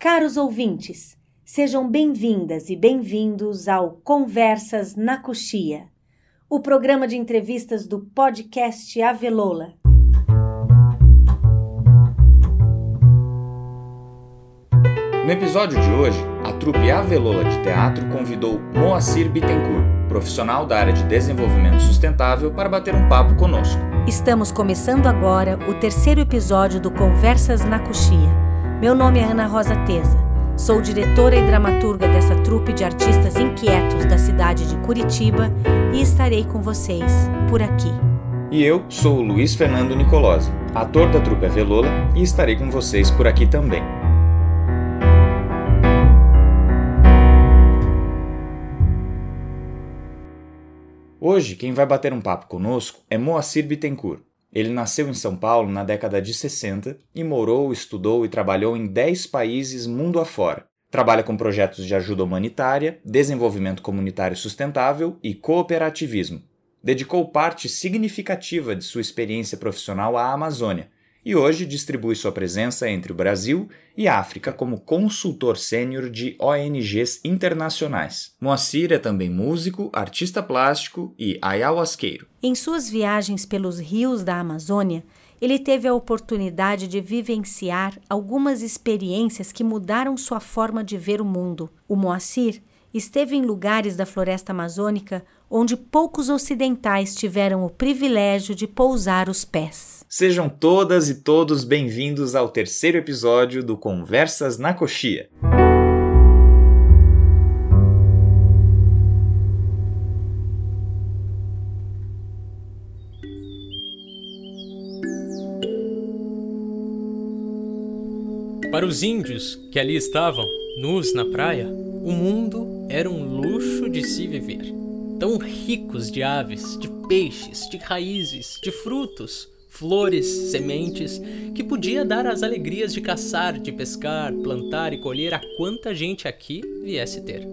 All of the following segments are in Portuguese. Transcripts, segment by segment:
Caros ouvintes, sejam bem-vindas e bem-vindos ao Conversas na Coxia, o programa de entrevistas do podcast Avelola. No episódio de hoje, a trupe Avelola de Teatro convidou Moacir Bittencourt, profissional da área de desenvolvimento sustentável, para bater um papo conosco. Estamos começando agora o terceiro episódio do Conversas na Coxia meu nome é Ana Rosa Teza. Sou diretora e dramaturga dessa trupe de artistas inquietos da cidade de Curitiba e estarei com vocês por aqui. E eu sou o Luiz Fernando Nicolosi, ator da trupe Avelola e estarei com vocês por aqui também. Hoje, quem vai bater um papo conosco é Moacir Bittencourt, ele nasceu em São Paulo na década de 60 e morou, estudou e trabalhou em 10 países mundo afora. Trabalha com projetos de ajuda humanitária, desenvolvimento comunitário sustentável e cooperativismo. Dedicou parte significativa de sua experiência profissional à Amazônia, e hoje distribui sua presença entre o Brasil e África como consultor sênior de ONGs internacionais. Moacir é também músico, artista plástico e ayahuasqueiro. Em suas viagens pelos rios da Amazônia, ele teve a oportunidade de vivenciar algumas experiências que mudaram sua forma de ver o mundo. O Moacir esteve em lugares da floresta amazônica onde poucos ocidentais tiveram o privilégio de pousar os pés. Sejam todas e todos bem-vindos ao terceiro episódio do Conversas na Coxia. Para os índios que ali estavam, nus na praia, o mundo era um luxo de se viver tão ricos de aves, de peixes, de raízes, de frutos, flores, sementes, que podia dar as alegrias de caçar, de pescar, plantar e colher a quanta gente aqui viesse ter.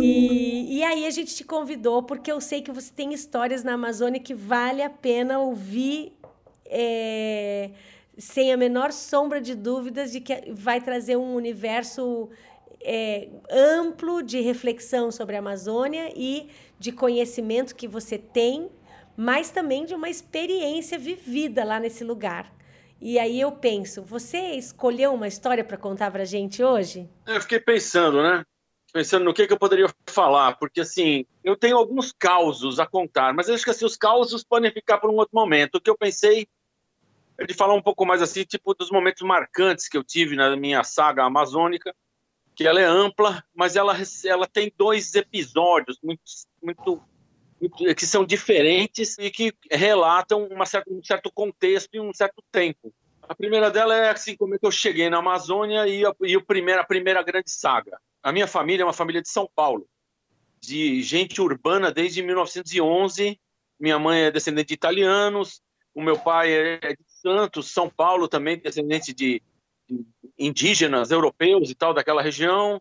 E, e aí a gente te convidou porque eu sei que você tem histórias na Amazônia que vale a pena ouvir. É, sem a menor sombra de dúvidas de que vai trazer um universo é, amplo de reflexão sobre a Amazônia e de conhecimento que você tem, mas também de uma experiência vivida lá nesse lugar. E aí eu penso, você escolheu uma história para contar para gente hoje? Eu fiquei pensando, né? Pensando no que, que eu poderia falar, porque assim, eu tenho alguns causos a contar, mas acho que assim, os causos podem ficar para um outro momento. O que eu pensei é de falar um pouco mais assim, tipo, dos momentos marcantes que eu tive na minha saga amazônica, que ela é ampla, mas ela, ela tem dois episódios muito, muito, muito que são diferentes e que relatam certa, um certo contexto e um certo tempo. A primeira dela é assim como é que eu cheguei na Amazônia e, a, e o primeiro, a primeira grande saga. A minha família é uma família de São Paulo, de gente urbana desde 1911. Minha mãe é descendente de italianos, o meu pai é de Santos, São Paulo também descendente de indígenas europeus e tal daquela região.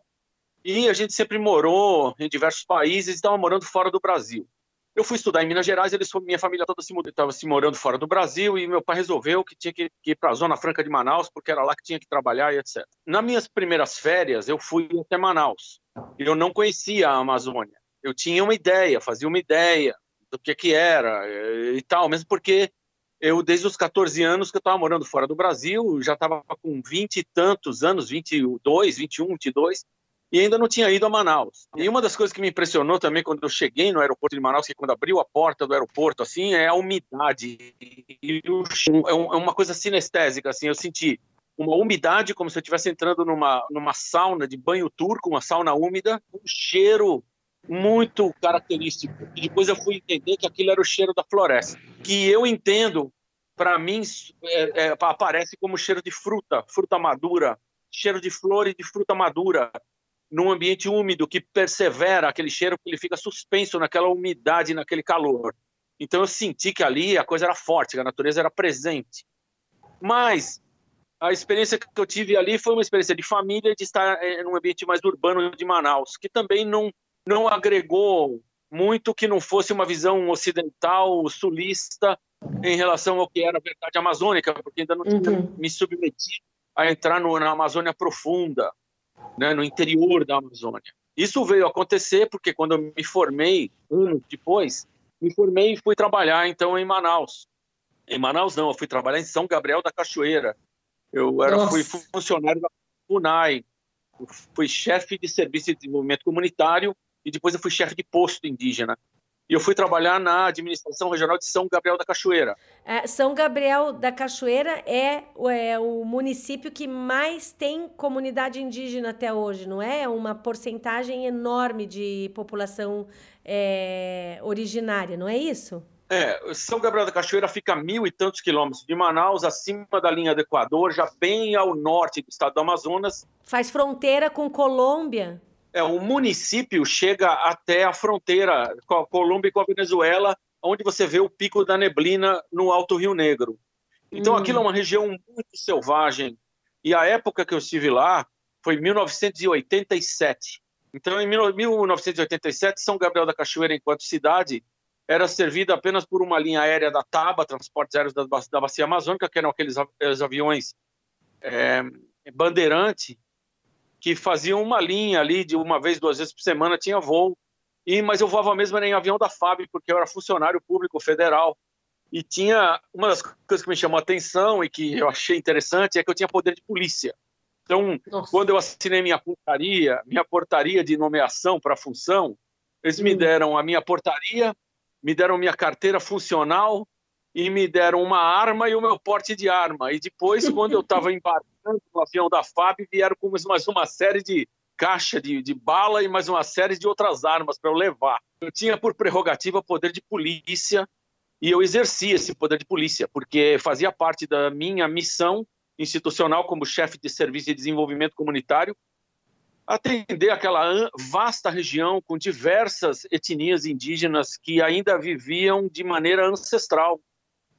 E a gente sempre morou em diversos países e estava morando fora do Brasil. Eu fui estudar em Minas Gerais, eles, minha família toda estava se, se morando fora do Brasil e meu pai resolveu que tinha que, que ir para a Zona Franca de Manaus, porque era lá que tinha que trabalhar e etc. Nas minhas primeiras férias, eu fui até Manaus. Eu não conhecia a Amazônia. Eu tinha uma ideia, fazia uma ideia do que, que era e tal, mesmo porque eu, desde os 14 anos que eu estava morando fora do Brasil, já estava com 20 e tantos anos, 22, 21, 22, e ainda não tinha ido a Manaus. E uma das coisas que me impressionou também quando eu cheguei no aeroporto de Manaus, que quando abriu a porta do aeroporto, assim, é a umidade. É, é uma coisa sinestésica, assim, eu senti uma umidade como se eu estivesse entrando numa, numa sauna de banho turco, uma sauna úmida, um cheiro muito característico. E depois eu fui entender que aquilo era o cheiro da floresta, que eu entendo, para mim, é, é, aparece como cheiro de fruta, fruta madura, cheiro de flor e de fruta madura, num ambiente úmido que persevera aquele cheiro, que ele fica suspenso naquela umidade, naquele calor. Então eu senti que ali a coisa era forte, que a natureza era presente. Mas a experiência que eu tive ali foi uma experiência de família, de estar é, num ambiente mais urbano de Manaus, que também não não agregou muito que não fosse uma visão ocidental, sulista em relação ao que era a verdade amazônica, porque ainda não tinha uhum. me submetido a entrar no, na Amazônia profunda, né, no interior da Amazônia. Isso veio acontecer porque quando eu me formei, anos depois, me formei e fui trabalhar então em Manaus. Em Manaus não, eu fui trabalhar em São Gabriel da Cachoeira. Eu era, fui funcionário da FUNAI, fui chefe de serviço de desenvolvimento comunitário e depois eu fui chefe de posto indígena. E eu fui trabalhar na administração regional de São Gabriel da Cachoeira. É, São Gabriel da Cachoeira é, é, o município que mais tem comunidade indígena até hoje, não é? Uma porcentagem enorme de população é, originária, não é isso? É, São Gabriel da Cachoeira fica a mil e tantos quilômetros de Manaus, acima da linha do Equador, já bem ao norte do estado do Amazonas. Faz fronteira com Colômbia? É, o município chega até a fronteira com a Colômbia e com a Venezuela, onde você vê o Pico da Neblina no Alto Rio Negro. Então, hum. aquilo é uma região muito selvagem. E a época que eu estive lá foi 1987. Então, em 1987, São Gabriel da Cachoeira, enquanto cidade, era servida apenas por uma linha aérea da TABA, Transportes Aéreos da, da Bacia Amazônica, que eram aqueles aviões é, bandeirante, que faziam uma linha ali de uma vez, duas vezes por semana, tinha voo. E, mas eu voava mesmo em avião da FAB, porque eu era funcionário público federal. E tinha uma das coisas que me chamou a atenção e que eu achei interessante é que eu tinha poder de polícia. Então, Nossa. quando eu assinei minha portaria, minha portaria de nomeação para função, eles hum. me deram a minha portaria me deram minha carteira funcional e me deram uma arma e o meu porte de arma. E depois, quando eu estava embarcando no avião da FAB, vieram com mais uma série de caixa de, de bala e mais uma série de outras armas para eu levar. Eu tinha por prerrogativa poder de polícia e eu exercia esse poder de polícia, porque fazia parte da minha missão institucional como chefe de serviço de desenvolvimento comunitário atender aquela vasta região com diversas etnias indígenas que ainda viviam de maneira ancestral.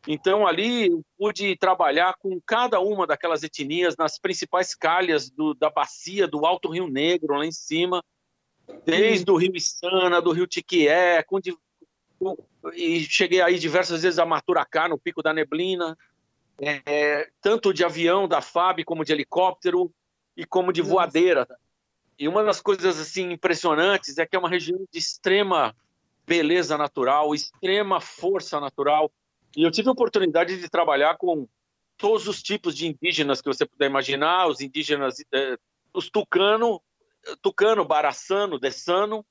Então, ali eu pude trabalhar com cada uma daquelas etnias nas principais calhas do, da bacia do Alto Rio Negro, lá em cima, desde o Rio Içana, do Rio Tiquié, com, com, e cheguei aí diversas vezes a Maturacá, no Pico da Neblina, é, tanto de avião da FAB como de helicóptero e como de voadeira. E uma das coisas assim impressionantes é que é uma região de extrema beleza natural, extrema força natural. E eu tive a oportunidade de trabalhar com todos os tipos de indígenas que você puder imaginar, os indígenas, eh, os tucano, tucano, baraçano, dessano,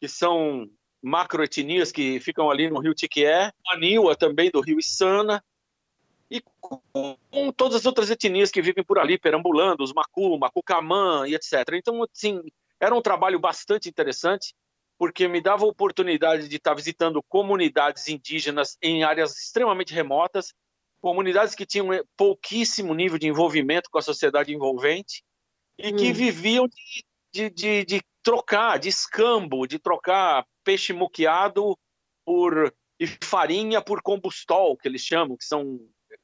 que são macroetnias que ficam ali no rio Tiquié, Aniwa também do rio Içana, e com, todas as outras etnias que vivem por ali, perambulando, os Macu, Macucamã e etc. Então, assim, era um trabalho bastante interessante, porque me dava a oportunidade de estar visitando comunidades indígenas em áreas extremamente remotas, comunidades que tinham pouquíssimo nível de envolvimento com a sociedade envolvente e hum. que viviam de, de, de, de, trocar, de escambo, de trocar peixe muqueado por e farinha por combustol, que eles chamam, que são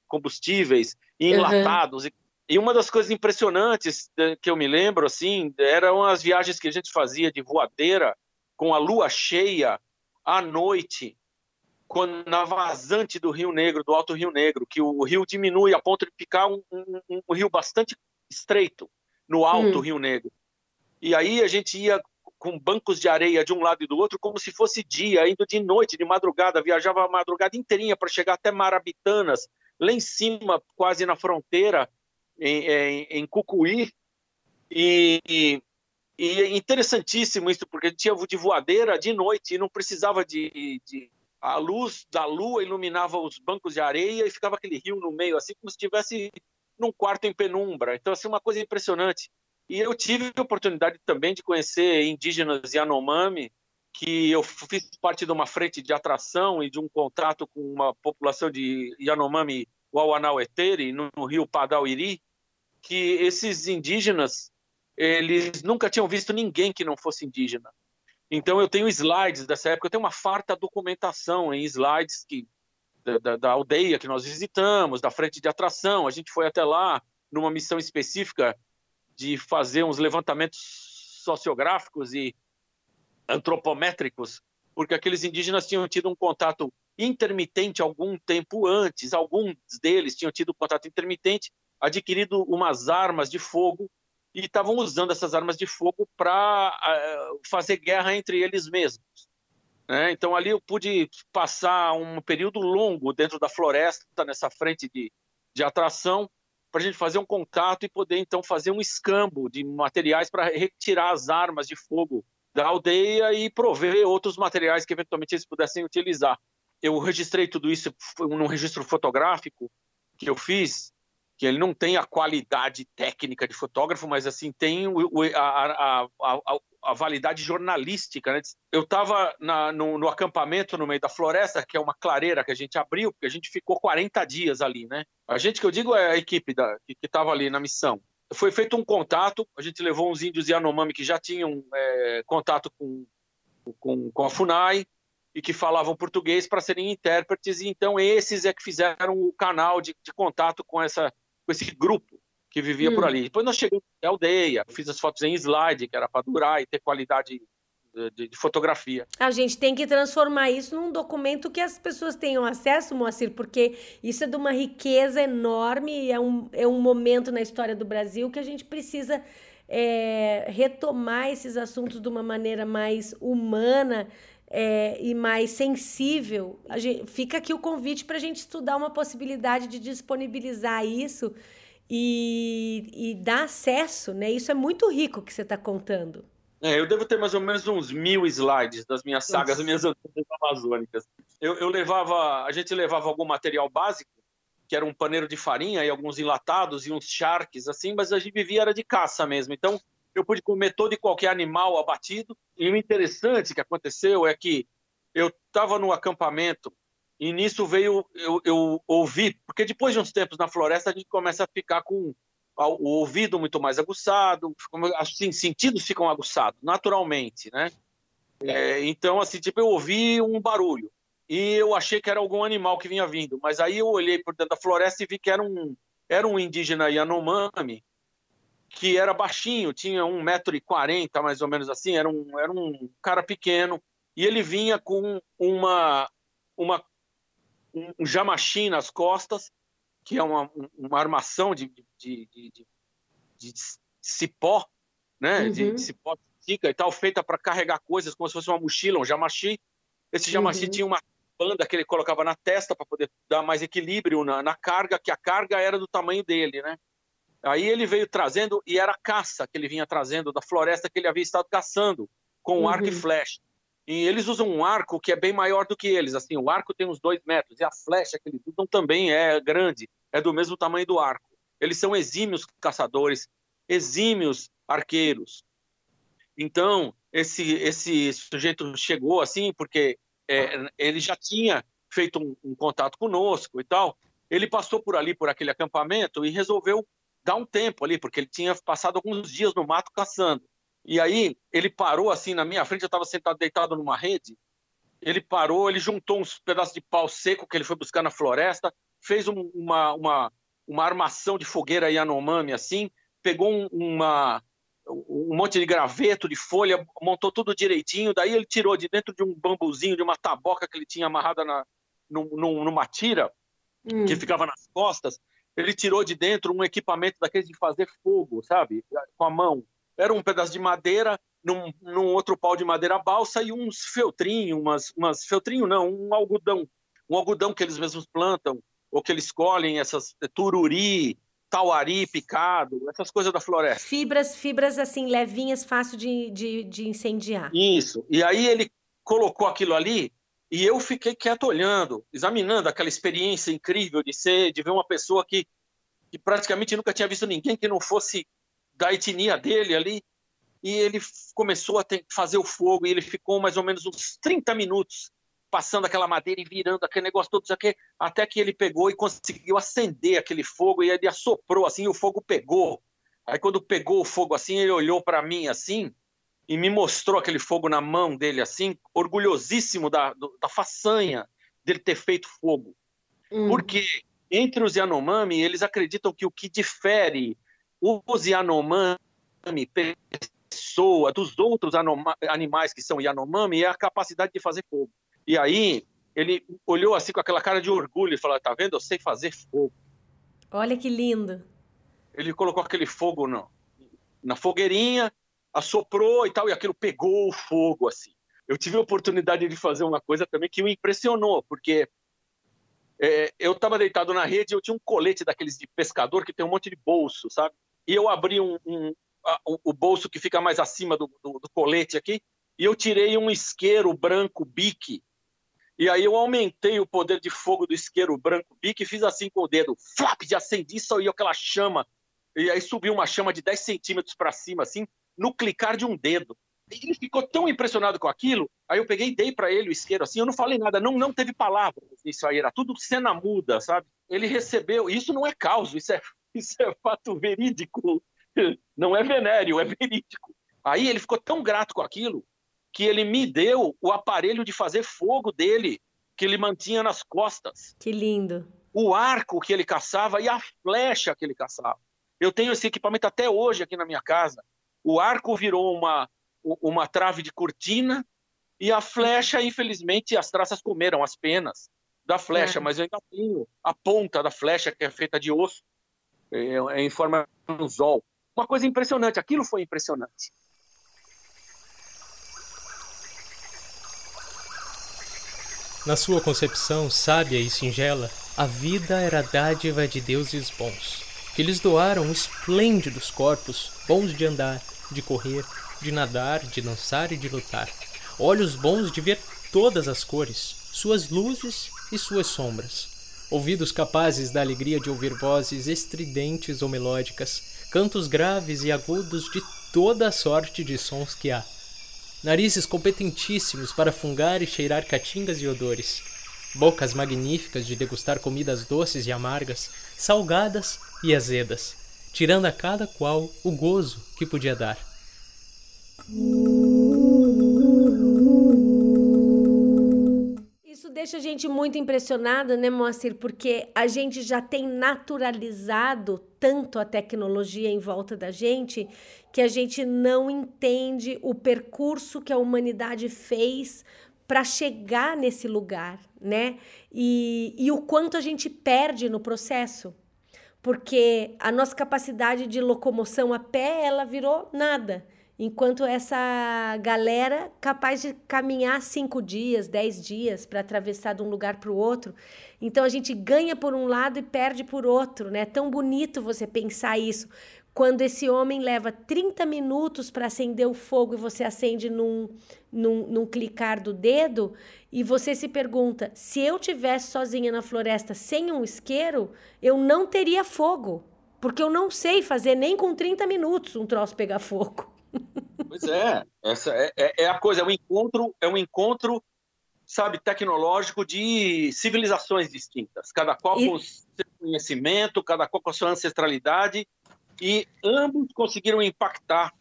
combustíveis enlatados. Uhum. E uma das coisas impressionantes eh, que eu me lembro, assim, eram as viagens que a gente fazia de voadeira com a lua cheia à noite, quando, na vazante do Rio Negro, do Alto Rio Negro, que o rio diminui a ponto de ficar um, um, um rio bastante estreito no Alto hum. Rio Negro. E aí a gente ia com bancos de areia de um lado e do outro, como se fosse dia, indo de noite, de madrugada, viajava a madrugada inteirinha para chegar até Marabitanas, lá em cima, quase na fronteira, em, em, em Cucuí. E, e, e, é interessantíssimo isso, porque tinha de voadeira de noite e não precisava de, de, A luz da lua iluminava os bancos de areia e ficava aquele rio no meio, assim como se estivesse num quarto em penumbra. Então, assim, uma coisa impressionante. E eu tive a oportunidade também de conhecer indígenas Yanomami, que eu fiz parte de uma frente de atração e de um contrato com uma população de Yanomami Wauanaueteri, no, no rio Padauiri, que esses indígenas, eles nunca tinham visto ninguém que não fosse indígena. Então eu tenho slides dessa época, eu tenho uma farta documentação em slides que, da, da, da aldeia que nós visitamos, da frente de atração, a gente foi até lá numa missão específica de fazer uns levantamentos sociográficos e antropométricos, porque aqueles indígenas tinham tido um contato intermitente algum tempo antes. Alguns deles tinham tido contato intermitente, adquirido umas armas de fogo e estavam usando essas armas de fogo para eh, fazer guerra entre eles mesmos. Né? Então ali eu pude passar um período longo dentro da floresta, nessa frente de, de atração, para a gente fazer um contato e poder então fazer um escambo de materiais para retirar as armas de fogo da aldeia e prover outros materiais que eventualmente eles pudessem utilizar. Eu registrei tudo isso num registro fotográfico que eu fiz, que ele não tem a qualidade técnica de fotógrafo, mas assim tem a, a, a, a validade jornalística. Né? Eu estava no, no, acampamento no meio da floresta, que é uma clareira que a gente abriu, porque a gente ficou 40 dias ali. Né? A gente que eu digo é a equipe da, que estava ali na missão foi feito um contato, a gente levou uns índios Yanomami que já tinham é, contato com, com, com a FUNAI e que falavam português para serem intérpretes, e então esses é que fizeram o canal de, de contato com, essa, com esse grupo que vivia hum. por ali. Depois nós chegamos à aldeia, fiz as fotos em slide, que era para durar e ter qualidade de, de, fotografia. A gente tem que transformar isso num documento que as pessoas tenham acesso, Moacir, porque isso é de uma riqueza enorme, é um, é um momento na história do Brasil que a gente precisa é, retomar esses assuntos de uma maneira mais humana. É, e mais sensível. Gente, fica aqui o convite para a gente estudar uma possibilidade de disponibilizar isso e, e dar acesso, né? Isso é muito rico que você está contando. É, eu devo ter mais ou menos uns mil slides das minhas sagas, das minhas andanças amazônicas. Eu, eu, levava, a gente levava algum material básico, que era um paneiro de farinha e alguns enlatados e uns charques, assim, mas a gente vivia era de caça mesmo. Então, eu pude comer todo e qualquer animal abatido. E o interessante que aconteceu é que eu estava no acampamento e nisso veio, eu, eu ouvi, porque depois de uns tempos na floresta a gente começa a ficar com o ouvido muito mais aguçado, assim, sentidos ficam aguçados, naturalmente, né? É, então, assim, tipo, eu ouvi um barulho e eu achei que era algum animal que vinha vindo, mas aí eu olhei por dentro da floresta e vi que era um, era um indígena Yanomami, que era baixinho, tinha 1,40m mais ou menos assim, era um, era um cara pequeno, e ele vinha com uma, uma um jamachim nas costas que é uma, uma armação de, de, de, de, de cipó, né? Uhum. De, de, cipó tica e tal, feita para carregar coisas como se fosse uma mochila, um jamachi. Esse jamachi uhum. tinha uma banda que ele colocava na testa para poder dar mais equilíbrio na, na, carga, que a carga era do tamanho dele, né? Aí ele veio trazendo, e era caça que ele vinha trazendo da floresta que ele havia estado caçando, com uhum. arco e flecha. E eles usam um arco que é bem maior do que eles. Assim, o arco tem uns dois metros, e a flecha que eles usam também é grande é do mesmo tamanho do arco. Eles são exímios caçadores, exímios arqueiros. Então, esse, esse sujeito chegou assim, porque é, ele já tinha feito um, um, contato conosco e tal. Ele passou por ali, por aquele acampamento, e resolveu dar um tempo ali, porque ele tinha passado alguns dias no mato caçando. E aí ele parou assim na minha frente, eu estava sentado deitado numa rede. Ele parou, ele juntou uns pedaços de pau seco que ele foi buscar na floresta, fez um, uma, uma, uma armação de fogueira Yanomami, assim, pegou um, uma, um monte de graveto, de folha, montou tudo direitinho, daí ele tirou de dentro de um bambuzinho, de uma taboca que ele tinha amarrada na, num, numa tira, hum. que ficava nas costas, ele tirou de dentro um equipamento daqueles de fazer fogo, sabe, com a mão. Era um pedaço de madeira, num, num outro pau de madeira balsa e uns feltrinhos, umas, umas feltrinho não, um algodão, um algodão que eles mesmos plantam, ou que eles colhem essas eh, tururi, tauari picado, essas coisas da floresta. Fibras, fibras assim, levinhas, fácil de, de, de incendiar. Isso. E aí ele colocou aquilo ali e eu fiquei quieto olhando, examinando aquela experiência incrível de ser, de ver uma pessoa que, que praticamente nunca tinha visto ninguém que não fosse da etnia dele ali. E ele começou a fazer o fogo e ele ficou mais ou menos uns 30 minutos passando aquela madeira e virando aquele negócio todo, aqui, até que ele pegou e conseguiu acender aquele fogo e ele assoprou assim, e o fogo pegou. Aí quando pegou o fogo assim, ele olhou para mim assim e me mostrou aquele fogo na mão dele assim, orgulhosíssimo da, da façanha dele ter feito fogo. Hum. Porque entre os Yanomami, eles acreditam que o que difere os Yanomami pessoa dos outros animais que são Yanomami é a capacidade de fazer fogo. E aí ele olhou assim com aquela cara de orgulho e falou: Tá vendo? Eu sei fazer fogo. Olha que lindo. Ele colocou aquele fogo no, na fogueirinha, assoprou e tal, e aquilo pegou o fogo assim. Eu tive a oportunidade de fazer uma coisa também que me impressionou, porque é, eu estava deitado na rede e eu tinha um colete daqueles de pescador que tem um monte de bolso, sabe? E eu abri um, um a, o, bolso que fica mais acima do, do, do colete aqui, e eu tirei um isqueiro branco bique e aí eu aumentei o poder de fogo do isqueiro branco bique e fiz assim com o dedo, flap, de acendi, saiu aquela chama. E aí subiu uma chama de 10 centímetros para cima, assim, no clicar de um dedo. Ele ficou tão impressionado com aquilo, aí eu peguei e dei para ele o isqueiro, assim, eu não falei nada, não, não teve palavras nisso aí, era tudo cena muda, sabe? Ele recebeu, isso não é caos, isso é, isso é fato verídico, não é venéreo, é verídico. Aí ele ficou tão grato com aquilo que ele me deu o aparelho de fazer fogo dele, que ele mantinha nas costas. Que lindo. O arco que ele caçava e a flecha que ele caçava. Eu tenho esse equipamento até hoje aqui na minha casa. O arco virou uma, uma trave de cortina e a flecha, infelizmente, as traças comeram as penas da flecha, é. mas eu ainda tenho a ponta da flecha que é feita de osso, é, é em forma de anzol. Uma coisa impressionante, aquilo foi impressionante. Na sua concepção sábia e singela, a vida era a dádiva de deuses bons, que lhes doaram esplêndidos corpos, bons de andar, de correr, de nadar, de dançar e de lutar, olhos bons de ver todas as cores, suas luzes e suas sombras, ouvidos capazes da alegria de ouvir vozes estridentes ou melódicas, cantos graves e agudos de toda a sorte de sons que há. Narizes competentíssimos para fungar e cheirar caatingas e odores, bocas magníficas de degustar comidas doces e amargas, salgadas e azedas, tirando a cada qual o gozo que podia dar. Isso deixa a gente muito impressionada, né, Moacir? Porque a gente já tem naturalizado tanto a tecnologia em volta da gente que a gente não entende o percurso que a humanidade fez para chegar nesse lugar, né? E, e o quanto a gente perde no processo. Porque a nossa capacidade de locomoção a pé, ela virou nada. Enquanto essa galera capaz de caminhar cinco dias, dez dias para atravessar de um lugar para o outro. Então a gente ganha por um lado e perde por outro, né? É tão bonito você pensar isso quando esse homem leva 30 minutos para acender o fogo e você acende num, num, num, clicar do dedo, e você se pergunta: se eu tivesse sozinha na floresta sem um isqueiro, eu não teria fogo. Porque eu não sei fazer nem com 30 minutos um troço pegar fogo. Pois é, essa é, é, é a coisa, é um encontro, é um encontro, sabe, tecnológico de civilizações distintas, cada qual e... com seu conhecimento, cada qual com a sua ancestralidade, e ambos conseguiram impactar.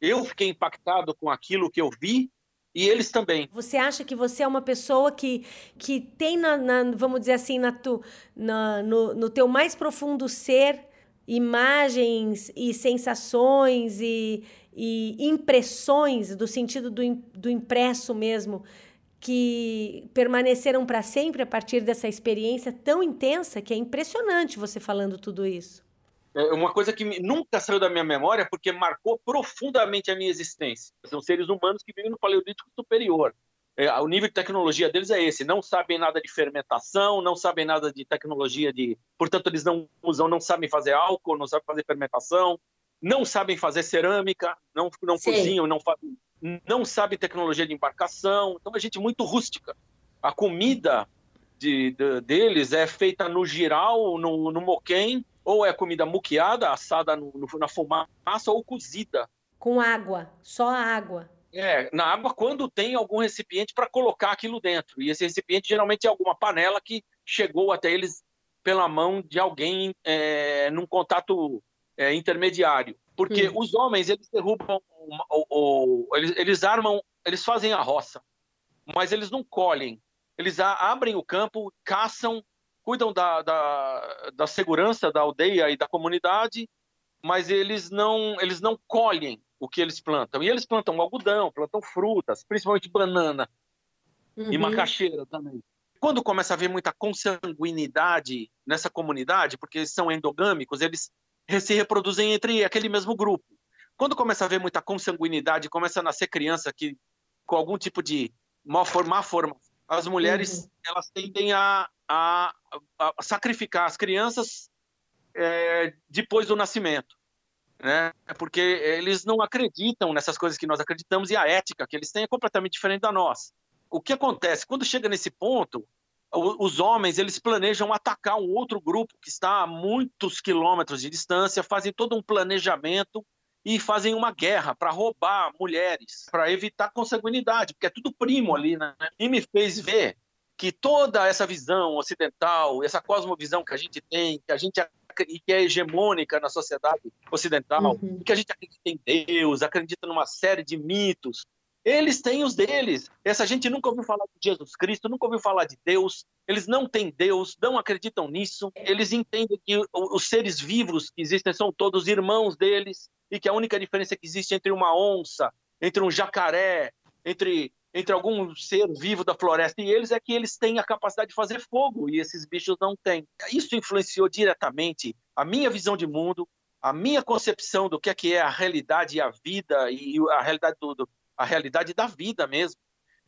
Eu fiquei impactado com aquilo que eu vi e eles também. Você acha que você é uma pessoa que, que tem, na, na vamos dizer assim, na tu, na, no, no teu mais profundo ser imagens e sensações e, e impressões, do sentido do, do impresso mesmo, que permaneceram para sempre a partir dessa experiência tão intensa que é impressionante você falando tudo isso é uma coisa que nunca saiu da minha memória porque marcou profundamente a minha existência. São seres humanos que vivem no paleolítico superior. É, o nível de tecnologia deles é esse. Não sabem nada de fermentação, não sabem nada de tecnologia de. Portanto, eles não usam, não sabem fazer álcool, não sabem fazer fermentação, não sabem fazer cerâmica, não, não cozinham, não, fazem, não sabem tecnologia de embarcação. Então, é gente muito rústica. A comida de, de, deles é feita no giral, no, no moquém, ou é comida muqueada, assada no, no, na fumaça, ou cozida. Com água, só água. É, na água quando tem algum recipiente para colocar aquilo dentro. E esse recipiente geralmente é alguma panela que chegou até eles pela mão de alguém é, num contato é, intermediário. Porque hum. os homens, eles derrubam, ou, ou, eles, eles armam, eles fazem a roça, mas eles não colhem. Eles abrem o campo, caçam cuidam da, da, da segurança da aldeia e da comunidade, mas eles não, eles não colhem o que eles plantam. E eles plantam algodão, plantam frutas, principalmente banana uhum. e macaxeira também. quando começa a haver muita consanguinidade nessa comunidade, porque eles são endogâmicos, eles se reproduzem entre aquele mesmo grupo. Quando começa a haver muita consanguinidade, começa a nascer criança que com algum tipo de má forma, forma as mulheres uhum. elas tendem a, a, a, sacrificar as crianças é, depois do nascimento, né? Porque eles não acreditam nessas coisas que nós acreditamos e a ética que eles têm é completamente diferente da nossa. O que acontece quando chega nesse ponto? Os homens eles planejam atacar um outro grupo que está a muitos quilômetros de distância, fazem todo um planejamento e fazem uma guerra para roubar mulheres, para evitar consanguinidade, porque é tudo primo ali, né? E me fez ver que toda essa visão ocidental, essa cosmovisão que a gente tem, que a gente e que é hegemônica na sociedade ocidental, uhum. que a gente acredita em Deus, acredita numa série de mitos, eles têm os deles. Essa gente nunca ouviu falar de Jesus Cristo, nunca ouviu falar de Deus. Eles não têm Deus, não acreditam nisso. Eles entendem que os seres vivos que existem são todos irmãos deles e que a única diferença que existe entre uma onça, entre um jacaré, entre entre algum ser vivo da floresta e eles é que eles têm a capacidade de fazer fogo e esses bichos não têm. Isso influenciou diretamente a minha visão de mundo, a minha concepção do que é, que é a realidade e a vida e a realidade do, a realidade da vida mesmo,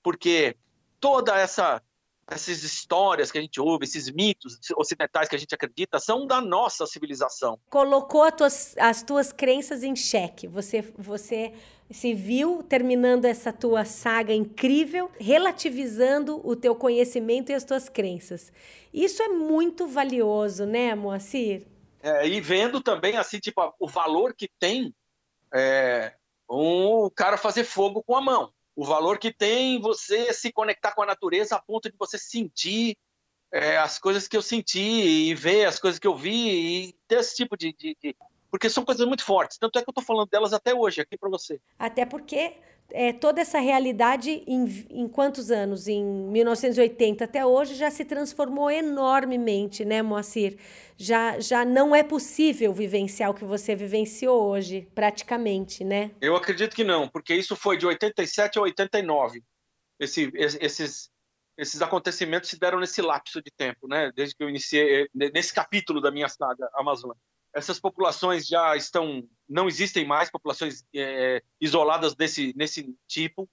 porque toda essa essas histórias que a gente ouve, esses mitos ocidentais que a gente acredita, são da nossa civilização. Colocou tuas, as tuas crenças em xeque. Você, você se viu terminando essa tua saga incrível, relativizando o teu conhecimento e as tuas crenças. Isso é muito valioso, né, Moacir? É, e vendo também assim, tipo, o valor que tem é, um cara fazer fogo com a mão. O valor que tem você se conectar com a natureza a ponto de você sentir é, as coisas que eu senti e ver as coisas que eu vi e ter esse tipo de, de, de... porque são coisas muito fortes. Tanto é que eu estou falando delas até hoje aqui para você. Até porque é, toda essa realidade em, em quantos anos? Em 1980 até hoje já se transformou enormemente, né, Moacir? Já, já não é possível vivenciar o que você vivenciou hoje, praticamente, né? Eu acredito que não, porque isso foi de 87 a 89. Esse, esses, esses acontecimentos se deram nesse lapso de tempo, né? Desde que eu iniciei, nesse capítulo da minha saga Amazônia essas populações já estão, não existem mais populações é, isoladas desse nesse tipo.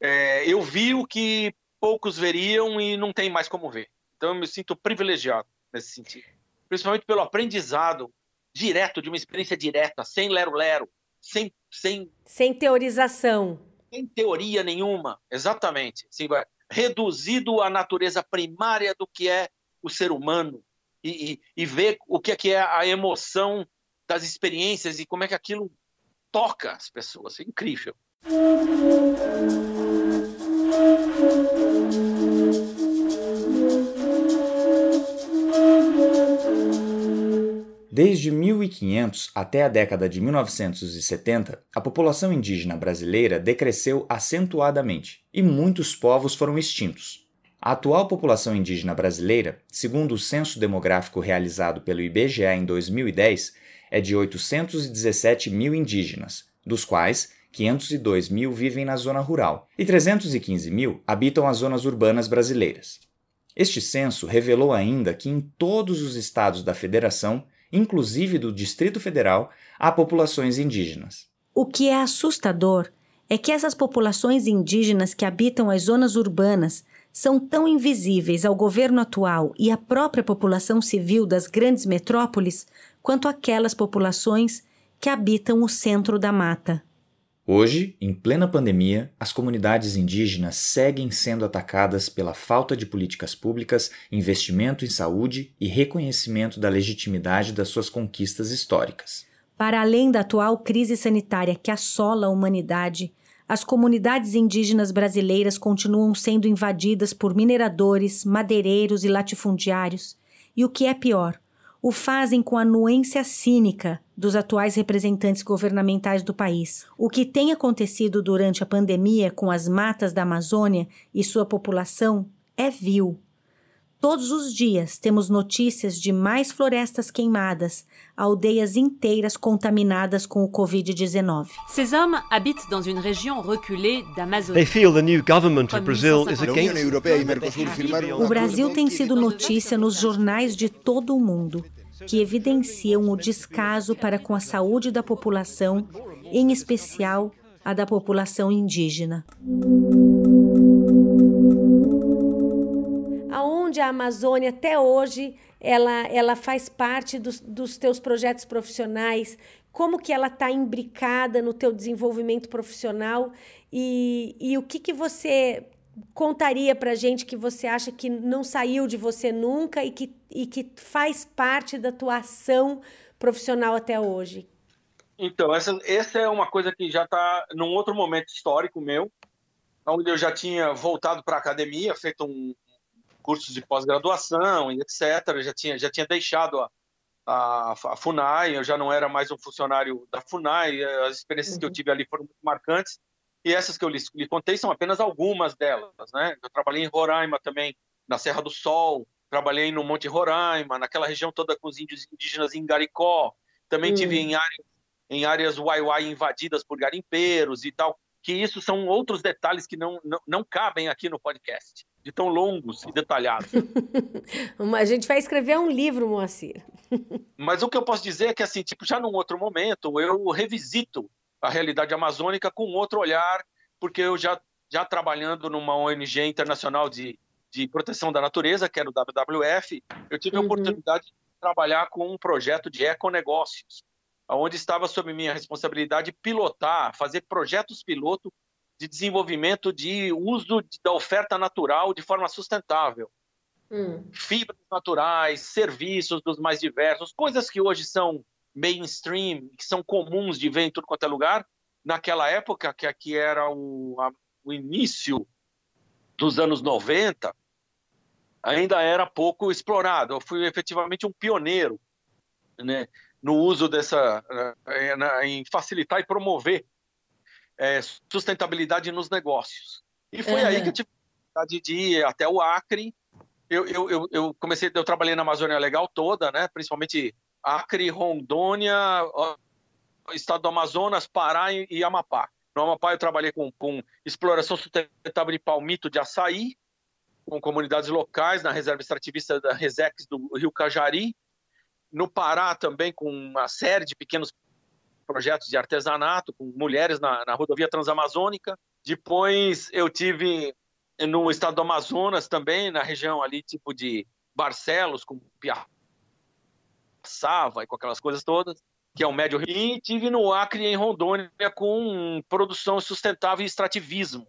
É, eu vi o que poucos veriam e não tem mais como ver. Então eu me sinto privilegiado nesse sentido, principalmente pelo aprendizado direto de uma experiência direta, sem lero-lero, sem sem sem teorização, sem teoria nenhuma, exatamente, assim, reduzido à natureza primária do que é o ser humano, e, e, e ver o que é, que é a emoção das experiências e como é que aquilo toca as pessoas. É incrível. Desde 1500 até a década de 1970, a população indígena brasileira decresceu acentuadamente e muitos povos foram extintos. A atual população indígena brasileira, segundo o censo demográfico realizado pelo IBGE em 2010, é de 817 mil indígenas, dos quais 502 mil vivem na zona rural e 315 mil habitam as zonas urbanas brasileiras. Este censo revelou ainda que em todos os estados da federação, inclusive do Distrito Federal, há populações indígenas. O que é assustador é que essas populações indígenas que habitam as zonas urbanas são tão invisíveis ao governo atual e à própria população civil das grandes metrópoles quanto aquelas populações que habitam o centro da mata. Hoje, em plena pandemia, as comunidades indígenas seguem sendo atacadas pela falta de políticas públicas, investimento em saúde e reconhecimento da legitimidade das suas conquistas históricas. Para além da atual crise sanitária que assola a humanidade, as comunidades indígenas brasileiras continuam sendo invadidas por mineradores, madeireiros e latifundiários, e o que é pior, o fazem com a anuência cínica dos atuais representantes governamentais do país. O que tem acontecido durante a pandemia com as matas da Amazônia e sua população é vil. Todos os dias temos notícias de mais florestas queimadas, aldeias inteiras contaminadas com o Covid-19. Ces hommes habitent dans une région reculée d'Amazonie. They feel the new government of Brazil is against O Brasil tem sido notícia nos jornais de todo o mundo, que evidenciam o descaso para com a saúde da população, em especial a da população indígena. Aonde a Amazônia até hoje ela, ela faz parte dos, dos teus projetos profissionais, como que ela está imbricada no teu desenvolvimento profissional e, e o que, que você contaria para gente que você acha que não saiu de você nunca e que, e que faz parte da tua ação profissional até hoje? Então, essa, essa é uma coisa que já está num outro momento histórico meu, onde eu já tinha voltado para a academia, feito um curso de pós-graduação e etc. Já tinha, já tinha deixado a, a, a, FUNAI, eu já não era mais um funcionário da FUNAI, as experiências uhum. que eu uhum. tive ali foram muito marcantes, e essas que eu lhe, lhe contei são apenas algumas delas. Né? Eu trabalhei em Roraima também, na Serra do Sol, trabalhei no Monte Roraima, naquela região toda com os índios indígenas em Garicó, também uhum. tive em áreas em áreas Uai invadidas por garimpeiros e tal, que isso são outros detalhes que não, não, não cabem aqui no podcast, de tão longos e detalhados. A gente vai escrever um livro, Moacir. Mas o que eu posso dizer é que, assim, tipo, já num outro momento, eu revisito a realidade amazônica com outro olhar, porque eu já, já trabalhando numa ONG internacional de, de proteção da natureza, que era o WWF, eu tive a uhum. oportunidade de trabalhar com um projeto de econegócios, onde estava sob minha responsabilidade pilotar, fazer projetos piloto de desenvolvimento de uso da oferta natural de forma sustentável. Hum. Fibras naturais, serviços dos mais diversos, coisas que hoje são mainstream, que são comuns de ver em tudo quanto é lugar. Naquela época, que aqui era o, a, o início dos anos 90, ainda era pouco explorado. Eu fui efetivamente um pioneiro né, no uso dessa, eh, em facilitar e promover é, sustentabilidade nos negócios. E foi uhum. aí que eu tive a vontade de ir até o Acre. Eu, eu, eu, eu, comecei, eu trabalhei na Amazônia Legal toda, né? Principalmente Acre, Rondônia, Estado do Amazonas, Pará e Amapá. No Amapá eu trabalhei com, com exploração sustentável de palmito de açaí, com comunidades locais na reserva extrativista da Resex do Rio Cajari, no Pará também com uma série de pequenos projetos de artesanato com mulheres na, na rodovia transamazônica. Depois eu tive no estado do Amazonas também, na região ali tipo de Barcelos, com Piaçava e com aquelas coisas todas, que é o Médio Rio. E tive no Acre, em Rondônia, com produção sustentável e extrativismo,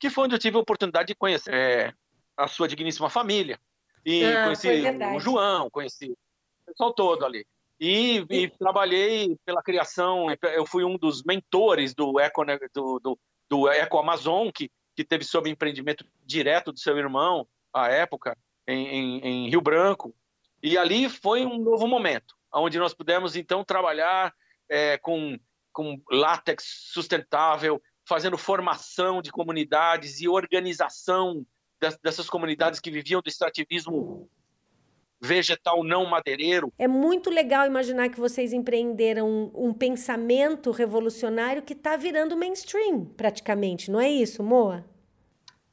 que foi onde eu tive a oportunidade de conhecer é, a sua digníssima família. E ah, conheci o João, conheci o pessoal todo ali. E, e, trabalhei pela criação, eu fui um dos mentores do Eco, né, do, do, do Eco Amazon, que, que teve sob empreendimento direto do seu irmão, à época, em, em, em Rio Branco. E ali foi um novo momento, onde nós pudemos, então, trabalhar é, com, com látex sustentável, fazendo formação de comunidades e organização dessas comunidades que viviam do extrativismo vegetal não madeireiro. É muito legal imaginar que vocês empreenderam um, pensamento revolucionário que está virando mainstream, praticamente, não é isso, Moa?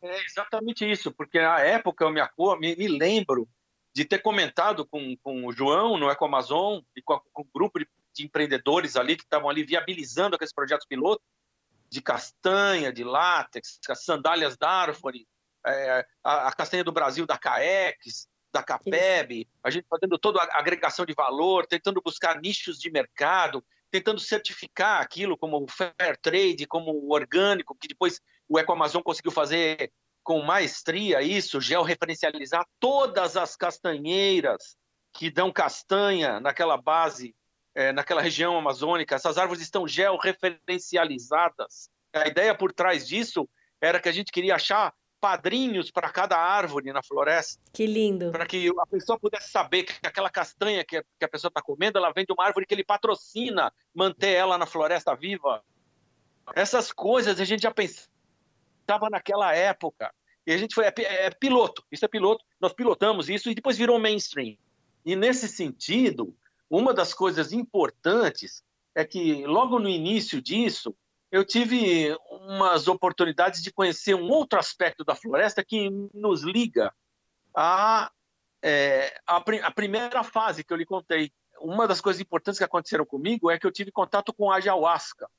É exatamente isso, porque na época eu me, me, lembro de ter comentado com, com o João no EcoAmazon e com, com um grupo de, de empreendedores ali que estavam ali viabilizando aqueles projetos piloto de castanha, de látex, as sandálias Darfore, é, a, a, castanha do Brasil da CAEX, da CAPEB, a gente fazendo toda a agregação de valor, tentando buscar nichos de mercado, tentando certificar aquilo como fair trade, como orgânico, que depois o EcoAmazon conseguiu fazer com maestria isso, georreferencializar todas as castanheiras que dão castanha naquela base, é, naquela região amazônica. Essas árvores estão georreferencializadas. A ideia por trás disso era que a gente queria achar padrinhos para cada árvore na floresta. Que lindo. Para que a pessoa pudesse saber que aquela castanha que a pessoa está comendo, ela vem de uma árvore que ele patrocina manter ela na floresta viva. Essas coisas a gente já pensava naquela época. E a gente foi, é, é, piloto, isso é piloto, nós pilotamos isso e depois virou mainstream. E nesse sentido, uma das coisas importantes é que logo no início disso, eu tive umas oportunidades de conhecer um outro aspecto da floresta que nos liga à, é, à, à primeira fase que eu lhe contei. Uma das coisas importantes que aconteceram comigo é que eu tive contato com a ayahuasca.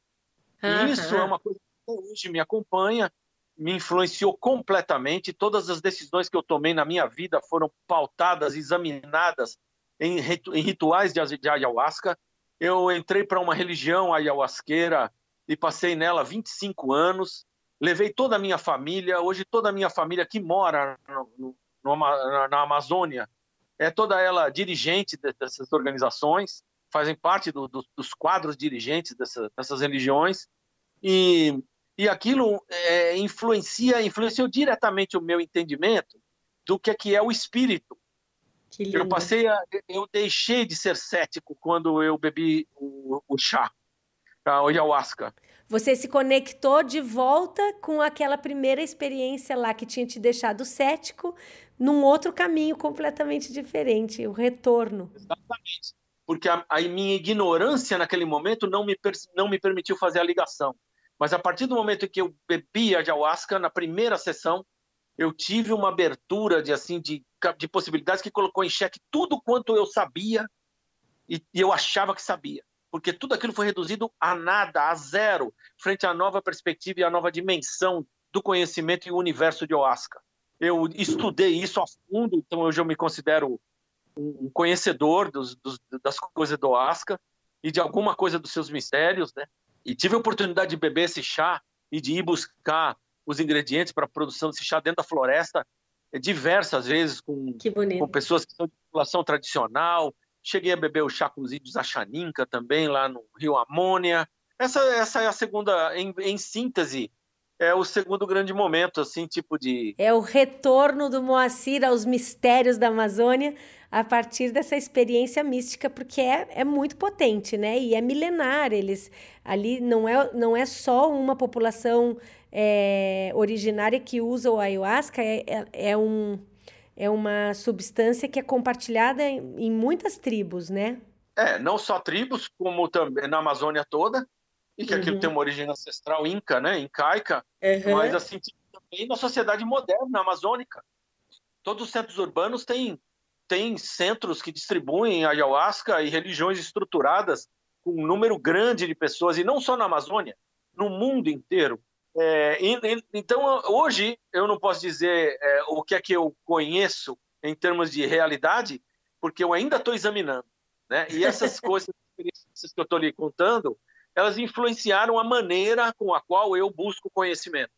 Uhum. Isso é uma coisa que hoje me acompanha, me influenciou completamente. Todas as decisões que eu tomei na minha vida foram pautadas, examinadas em, em rituais de, de ayahuasca. Eu entrei para uma religião ayahuasqueira e passei nela 25 anos. Levei toda a minha família. Hoje, toda a minha família que mora no, no, na, na Amazônia é toda ela dirigente dessas organizações. Fazem parte do, do, dos quadros dirigentes dessa, dessas religiões. E, e aquilo é, influencia influenciou diretamente o meu entendimento do que é que é o espírito. Eu passei a, eu deixei de ser cético quando eu bebi o, o chá a ayahuasca você se conectou de volta com aquela primeira experiência lá que tinha te deixado cético num outro caminho completamente diferente, o retorno. Exatamente porque a, a, minha ignorância naquele momento não me, não me permitiu fazer a ligação. Mas a partir do momento que eu bebi a ayahuasca, na primeira sessão, eu tive uma abertura de assim de, de possibilidades que colocou em xeque tudo quanto eu sabia e, e eu achava que sabia. Porque tudo aquilo foi reduzido a nada, a zero, frente à nova perspectiva e à nova dimensão do conhecimento e o universo de ayahuasca. Eu estudei isso a fundo, então hoje eu me considero um conhecedor dos, dos, das coisas do Asca e de alguma coisa dos seus mistérios, né? E tive a oportunidade de beber esse chá e de ir buscar os ingredientes para a produção desse chá dentro da floresta é, diversas vezes com, com pessoas que são de população tradicional. Cheguei a beber o chá com os índios Achaninca também, lá no Rio Amônia. Essa, essa é a segunda, em, em síntese, é o segundo grande momento, assim, tipo de. É o retorno do Moacir aos mistérios da Amazônia, a partir dessa experiência mística, porque é, é muito potente, né? E é milenar. Eles ali não é, não é só uma população é, originária que usa o ayahuasca, é, é, é, um, é uma substância que é compartilhada em, muitas tribos, né? É, não só tribos, como também na Amazônia toda, e que uhum. aquilo tem uma origem ancestral inca, né, incaica, uhum. mas assim também na sociedade moderna amazônica. Todos os centros urbanos têm tem centros que distribuem ayahuasca e religiões estruturadas com um número grande de pessoas, e não só na Amazônia, no mundo inteiro. É, então, hoje, eu não posso dizer é, o que é que eu conheço em termos de realidade, porque eu ainda estou examinando. Né? E essas coisas que eu estou lhe contando, elas influenciaram a maneira com a qual eu busco conhecimento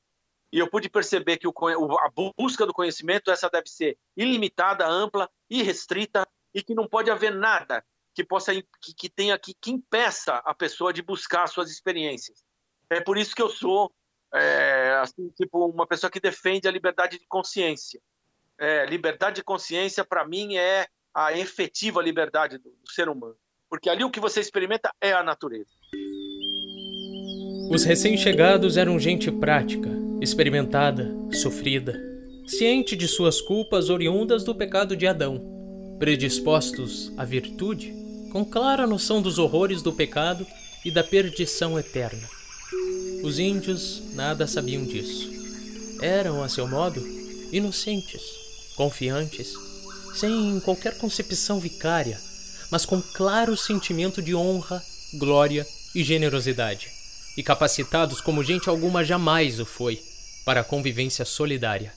e eu pude perceber que o, a busca do conhecimento essa deve ser ilimitada, ampla, irrestrita e que não pode haver nada que possa que, que tenha que, que impeça a pessoa de buscar suas experiências. É por isso que eu sou é, assim, tipo uma pessoa que defende a liberdade de consciência. É, liberdade de consciência para mim é a efetiva liberdade do, do ser humano, porque ali o que você experimenta é a natureza. Os recém-chegados eram gente prática, experimentada, sofrida, ciente de suas culpas oriundas do pecado de Adão, predispostos à virtude, com clara noção dos horrores do pecado e da perdição eterna. Os índios nada sabiam disso. Eram, a seu modo, inocentes, confiantes, sem qualquer concepção vicária, mas com claro sentimento de honra, glória e generosidade, e capacitados como gente alguma jamais o foi para a convivência solidária.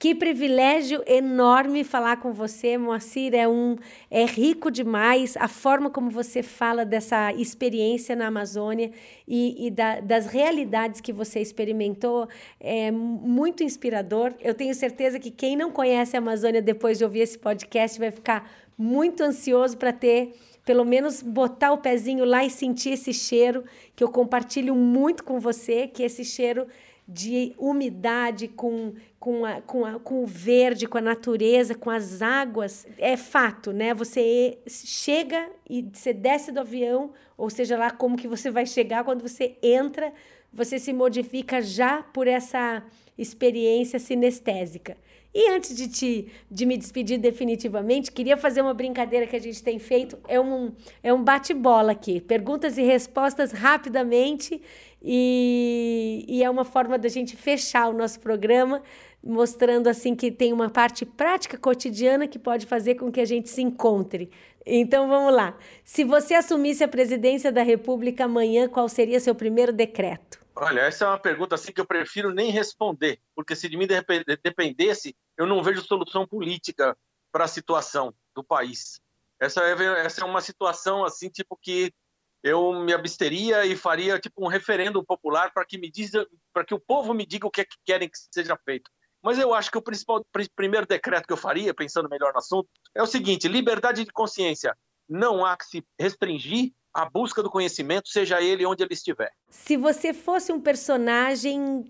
Que privilégio enorme falar com você, Moacir. É, um, é rico demais a forma como você fala dessa experiência na Amazônia e, e da, das realidades que você experimentou. É muito inspirador. Eu tenho certeza que quem não conhece a Amazônia depois de ouvir esse podcast vai ficar muito ansioso para ter pelo menos botar o pezinho lá e sentir esse cheiro que eu compartilho muito com você, que esse cheiro de umidade com, com, a, com, a, com o verde, com a natureza, com as águas, é fato, né? Você chega e você desce do avião, ou seja lá como que você vai chegar, quando você entra, você se modifica já por essa experiência sinestésica. E antes de, te, de me despedir definitivamente, queria fazer uma brincadeira que a gente tem feito. É um, é um bate-bola aqui. Perguntas e respostas rapidamente. E, e é uma forma da gente fechar o nosso programa, mostrando assim que tem uma parte prática cotidiana que pode fazer com que a gente se encontre. Então vamos lá. Se você assumisse a presidência da República amanhã, qual seria seu primeiro decreto? Olha, essa é uma pergunta assim que eu prefiro nem responder, porque se de mim dependesse, eu não vejo solução política para a situação do país. Essa é, essa é uma situação assim tipo que eu me absteria e faria tipo um referendo popular para que me diz, para que o povo me diga o que, é que querem que seja feito. Mas eu acho que o principal primeiro decreto que eu faria, pensando melhor no assunto, é o seguinte: liberdade de consciência. Não há que se restringir a busca do conhecimento, seja ele onde ele estiver. Se você fosse um personagem,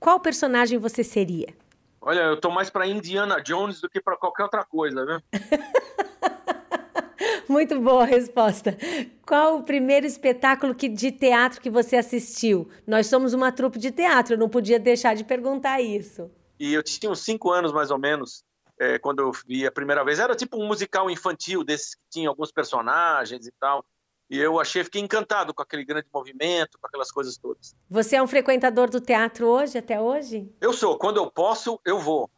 qual personagem você seria? Olha, eu tô mais para Indiana Jones do que para qualquer outra coisa, viu? Muito boa a resposta. Qual o primeiro espetáculo que, de teatro que você assistiu? Nós somos uma trupe de teatro, eu não podia deixar de perguntar isso. E eu tinha uns cinco anos, mais ou menos, é, quando eu vi a primeira vez. Era tipo um musical infantil, desses que tinha alguns personagens e tal. E eu achei, fiquei encantado com aquele grande movimento, com aquelas coisas todas. Você é um frequentador do teatro hoje, até hoje? Eu sou. Quando eu posso, eu vou.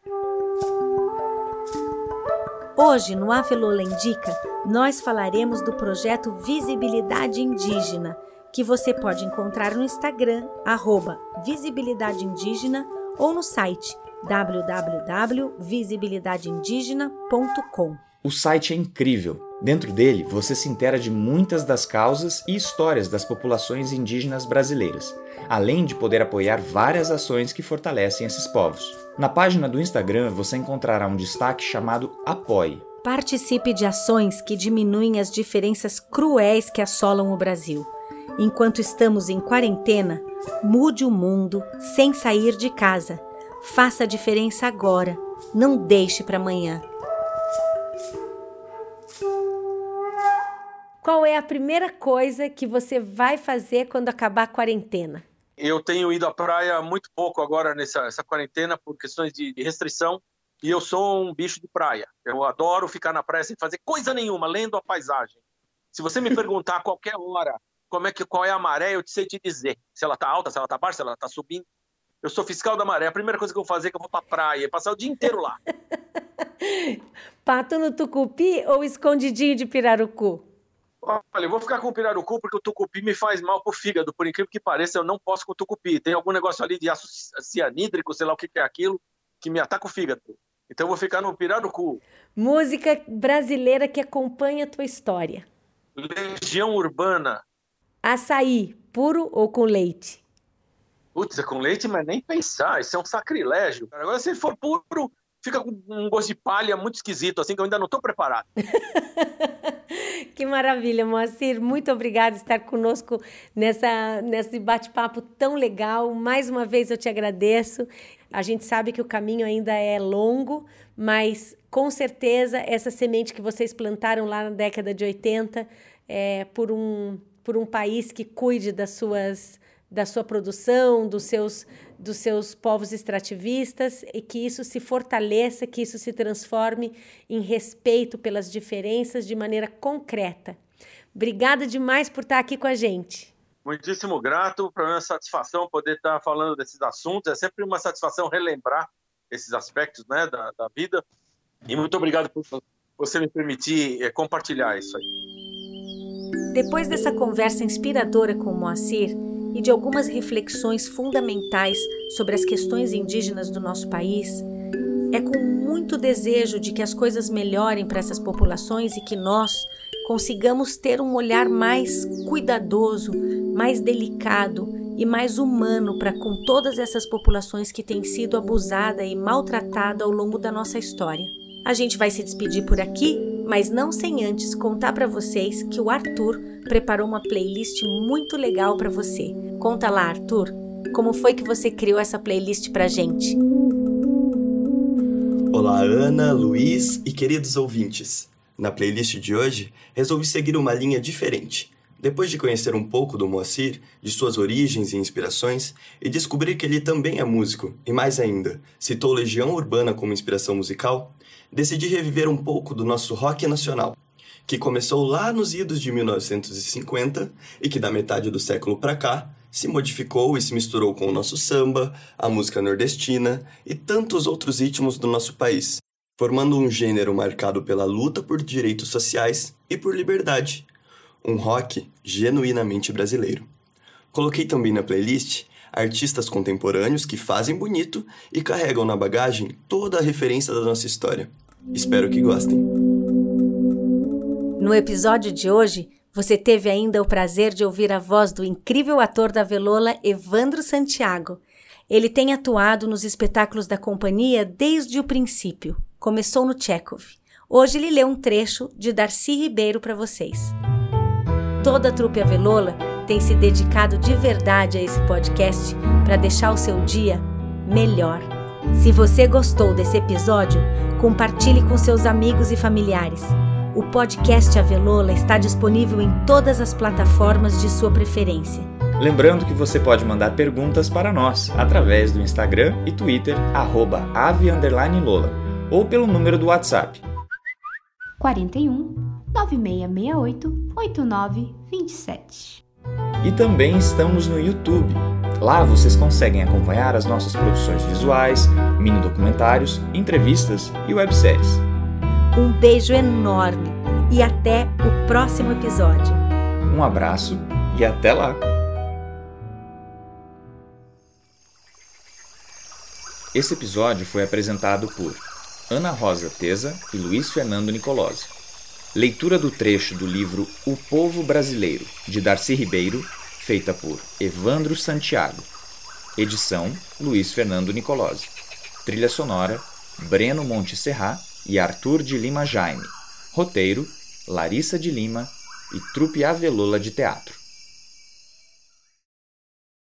Hoje, no Avelula Indica, nós falaremos do projeto Visibilidade Indígena, que você pode encontrar no Instagram, arroba Visibilidade Indígena, ou no site www.visibilidadeindígena.com. O site é incrível. Dentro dele, você se intera de muitas das causas e histórias das populações indígenas brasileiras, além de poder apoiar várias ações que fortalecem esses povos. Na página do Instagram, você encontrará um destaque chamado Apoie. Participe de ações que diminuem as diferenças cruéis que assolam o Brasil. Enquanto estamos em quarentena, mude o mundo sem sair de casa. Faça a diferença agora. Não deixe para amanhã. Qual é a primeira coisa que você vai fazer quando acabar a quarentena? Eu tenho ido à praia muito pouco agora nessa quarentena por questões de, de restrição e eu sou um bicho de praia. Eu adoro ficar na praia sem fazer coisa nenhuma, lendo a paisagem. Se você me perguntar a qualquer hora como é que qual é a maré, eu sei te dizer. Se ela tá alta, se ela tá baixa, se ela tá subindo. Eu sou fiscal da maré. A primeira coisa que eu vou fazer é que eu vou pra praia, passar o dia inteiro lá. Pato no tucupi ou escondidinho de pirarucu? Olha, eu vou ficar com o pirarucu porque o tucupi me faz mal pro fígado. Por incrível que pareça, eu não posso com o tucupi. Tem algum negócio ali de ácido cianídrico, sei lá o que é aquilo, que me ataca o fígado. Então eu vou ficar no pirarucu. Música brasileira que acompanha a tua história. Legião Urbana. Açaí, puro ou com leite? Putz, é com leite, mas nem pensar. Isso é um sacrilégio. Agora, se for puro, fica com um gosto de palha muito esquisito, assim, que eu ainda não estou preparado. que maravilha, Moacir. Muito obrigada por estar conosco nessa, nesse bate-papo tão legal. Mais uma vez eu te agradeço. A gente sabe que o caminho ainda é longo, mas com certeza essa semente que vocês plantaram lá na década de 80 é, por, um, por um país que cuide das suas da sua produção, dos seus, dos seus povos extrativistas e que isso se fortaleça, que isso se transforme em respeito pelas diferenças de maneira concreta. Obrigada demais por estar aqui com a gente. Muitíssimo grato, para mim é uma satisfação poder estar falando desses assuntos, é sempre uma satisfação relembrar esses aspectos né, da, da vida. E muito obrigado por você me permitir é, compartilhar isso aí. Depois dessa conversa inspiradora com o Moacir, e de algumas reflexões fundamentais sobre as questões indígenas do nosso país, é com muito desejo de que as coisas melhorem para essas populações e que nós consigamos ter um olhar mais cuidadoso, mais delicado e mais humano para com todas essas populações que têm sido abusada e maltratada ao longo da nossa história. A gente vai se despedir por aqui, mas não sem antes contar para vocês que o Arthur preparou uma playlist muito legal para você. Conta lá, Arthur. como foi que você criou essa playlist pra gente? Olá, Ana, Luiz e queridos ouvintes. Na playlist de hoje, resolvi seguir uma linha diferente. Depois de conhecer um pouco do Moacir, de suas origens e inspirações, e descobrir que ele também é músico, e mais ainda, citou Legião Urbana como inspiração musical, decidi reviver um pouco do nosso rock nacional, que começou lá nos idos de 1950 e que da metade do século para cá se modificou e se misturou com o nosso samba, a música nordestina e tantos outros ritmos do nosso país, formando um gênero marcado pela luta por direitos sociais e por liberdade, um rock genuinamente brasileiro. Coloquei também na playlist artistas contemporâneos que fazem bonito e carregam na bagagem toda a referência da nossa história. Espero que gostem. No episódio de hoje, você teve ainda o prazer de ouvir a voz do incrível ator da Velola, Evandro Santiago. Ele tem atuado nos espetáculos da companhia desde o princípio. Começou no Chekhov. Hoje ele lê um trecho de Darcy Ribeiro para vocês. Toda a trupe Avelola tem se dedicado de verdade a esse podcast para deixar o seu dia melhor. Se você gostou desse episódio, compartilhe com seus amigos e familiares. O podcast Avelola está disponível em todas as plataformas de sua preferência. Lembrando que você pode mandar perguntas para nós através do Instagram e Twitter, @ave_lola, ou pelo número do WhatsApp 41 9668 8927. E também estamos no YouTube. Lá vocês conseguem acompanhar as nossas produções visuais, mini documentários, entrevistas e webséries. Um beijo enorme e até o próximo episódio. Um abraço e até lá! Esse episódio foi apresentado por Ana Rosa Teza e Luiz Fernando Nicolosi. Leitura do trecho do livro O Povo Brasileiro, de Darcy Ribeiro, feita por Evandro Santiago. Edição Luiz Fernando Nicolosi. Trilha sonora Breno Monte Serra e Arthur de Lima Jaime. Roteiro: Larissa de Lima e Trupe Avelola de Teatro.